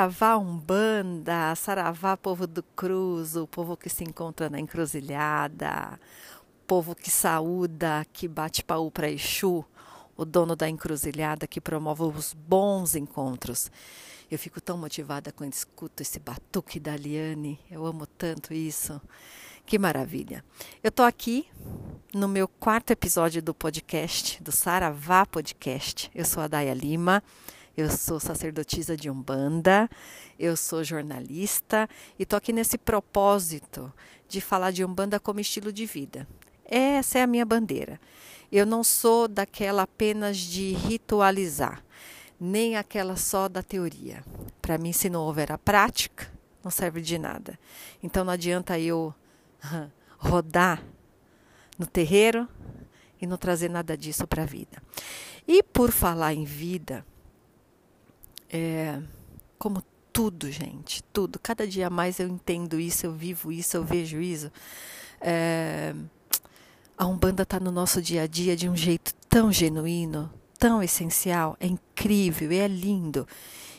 Saravá Umbanda, Saravá povo do Cruz, o povo que se encontra na encruzilhada, povo que saúda, que bate paú para Exu, o dono da encruzilhada que promove os bons encontros. Eu fico tão motivada quando escuto esse batuque da Liane, eu amo tanto isso. Que maravilha. Eu estou aqui no meu quarto episódio do podcast, do Saravá Podcast. Eu sou a Daya Lima, eu sou sacerdotisa de Umbanda, eu sou jornalista e estou aqui nesse propósito de falar de Umbanda como estilo de vida. Essa é a minha bandeira. Eu não sou daquela apenas de ritualizar, nem aquela só da teoria. Para mim, se não houver a prática, não serve de nada. Então não adianta eu rodar no terreiro e não trazer nada disso para a vida. E por falar em vida, é, como tudo, gente, tudo, cada dia mais eu entendo isso, eu vivo isso, eu vejo isso. É, a Umbanda está no nosso dia a dia de um jeito tão genuíno, tão essencial, é incrível, é lindo.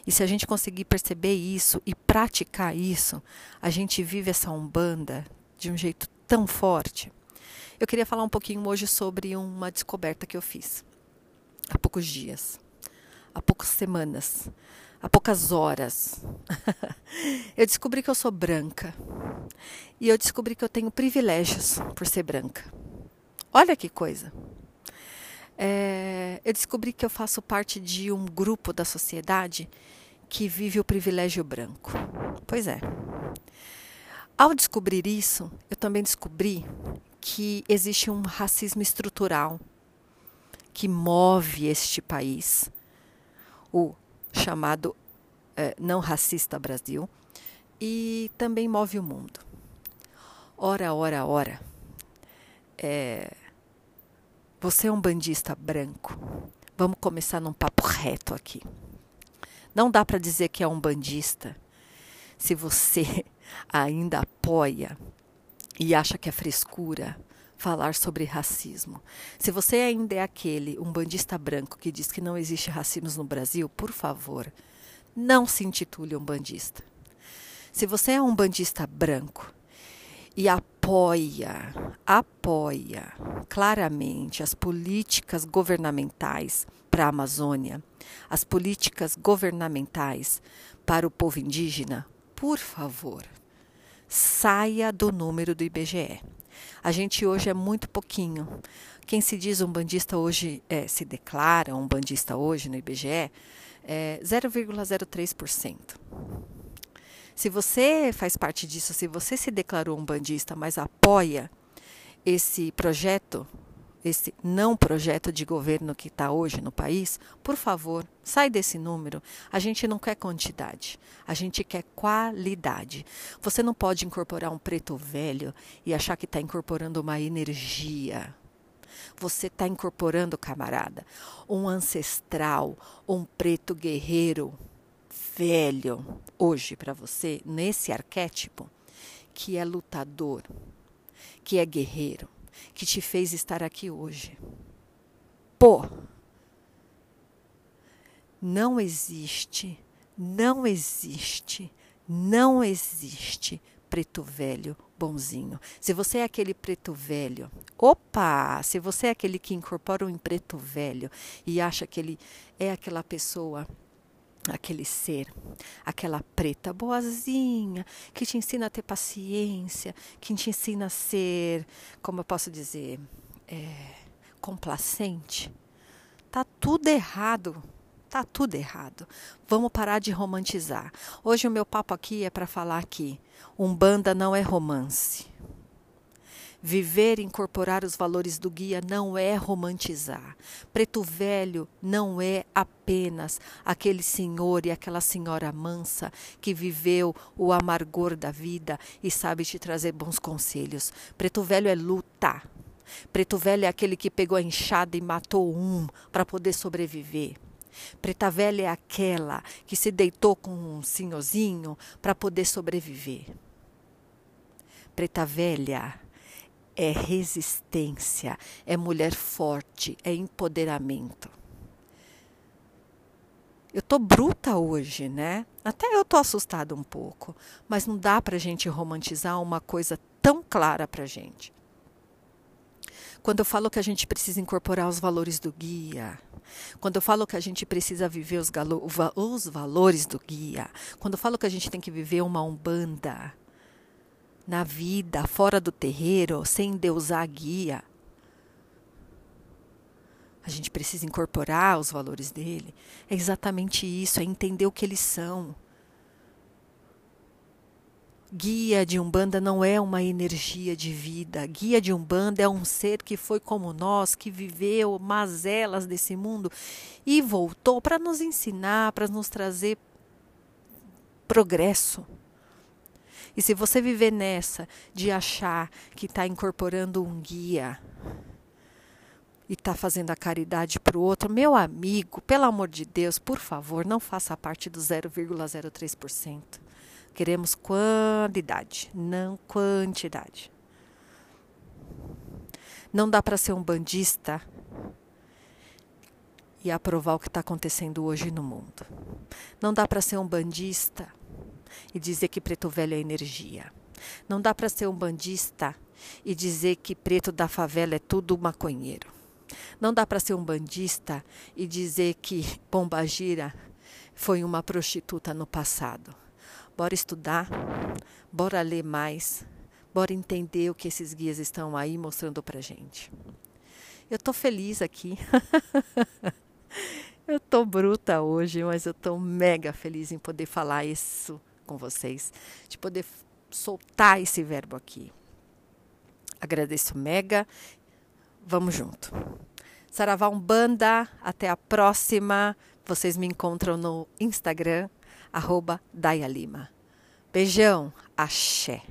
E se a gente conseguir perceber isso e praticar isso, a gente vive essa Umbanda de um jeito tão forte. Eu queria falar um pouquinho hoje sobre uma descoberta que eu fiz há poucos dias, há poucas semanas, há poucas horas. eu descobri que eu sou branca e eu descobri que eu tenho privilégios por ser branca. Olha que coisa! É, eu descobri que eu faço parte de um grupo da sociedade que vive o privilégio branco. Pois é. Ao descobrir isso, eu também descobri que existe um racismo estrutural que move este país, o chamado é, não racista Brasil, e também move o mundo. Ora, ora, ora. É, você é um bandista branco. Vamos começar num papo reto aqui. Não dá para dizer que é um bandista se você ainda apoia e acha que é frescura falar sobre racismo. Se você ainda é aquele, um bandista branco que diz que não existe racismo no Brasil, por favor, não se intitule um bandista. Se você é um bandista branco e apoia, apoia claramente as políticas governamentais para a Amazônia, as políticas governamentais para o povo indígena, por favor, saia do número do IBGE. A gente hoje é muito pouquinho. Quem se diz um bandista hoje, é, se declara um bandista hoje no IBGE, é 0,03%. Se você faz parte disso, se você se declarou um bandista, mas apoia esse projeto esse não projeto de governo que está hoje no país, por favor, sai desse número. A gente não quer quantidade, a gente quer qualidade. Você não pode incorporar um preto velho e achar que está incorporando uma energia. Você está incorporando, camarada, um ancestral, um preto guerreiro velho, hoje para você, nesse arquétipo, que é lutador, que é guerreiro que te fez estar aqui hoje. Pô, não existe, não existe, não existe preto velho bonzinho. Se você é aquele preto velho, opa, se você é aquele que incorpora um preto velho e acha que ele é aquela pessoa aquele ser, aquela preta boazinha, que te ensina a ter paciência, que te ensina a ser, como eu posso dizer, é, complacente. Tá tudo errado. Tá tudo errado. Vamos parar de romantizar. Hoje o meu papo aqui é para falar que Umbanda não é romance. Viver e incorporar os valores do guia não é romantizar. Preto velho não é apenas aquele senhor e aquela senhora mansa que viveu o amargor da vida e sabe te trazer bons conselhos. Preto velho é luta. Preto velho é aquele que pegou a enxada e matou um para poder sobreviver. Preta velha é aquela que se deitou com um senhorzinho para poder sobreviver. Preta velha é resistência, é mulher forte, é empoderamento. Eu tô bruta hoje, né? Até eu tô assustada um pouco, mas não dá pra gente romantizar uma coisa tão clara pra gente. Quando eu falo que a gente precisa incorporar os valores do guia, quando eu falo que a gente precisa viver os, os valores do guia, quando eu falo que a gente tem que viver uma umbanda na vida, fora do terreiro, sem deusar guia, a gente precisa incorporar os valores dele. É exatamente isso, é entender o que eles são. Guia de Umbanda não é uma energia de vida. Guia de Umbanda é um ser que foi como nós, que viveu mazelas desse mundo e voltou para nos ensinar, para nos trazer progresso. E se você viver nessa de achar que está incorporando um guia, e está fazendo a caridade para o outro, meu amigo, pelo amor de Deus, por favor, não faça parte do 0,03%. Queremos quantidade, não quantidade. Não dá para ser um bandista e aprovar o que está acontecendo hoje no mundo. Não dá para ser um bandista e dizer que preto velho é energia. Não dá para ser um bandista e dizer que preto da favela é tudo maconheiro. Não dá para ser um bandista e dizer que Pombagira foi uma prostituta no passado. Bora estudar, bora ler mais, bora entender o que esses guias estão aí mostrando para gente. Eu tô feliz aqui. eu tô bruta hoje, mas eu tô mega feliz em poder falar isso com vocês, de poder soltar esse verbo aqui. Agradeço mega. Vamos junto. Saravá Umbanda, até a próxima. Vocês me encontram no Instagram, arroba. Beijão, axé.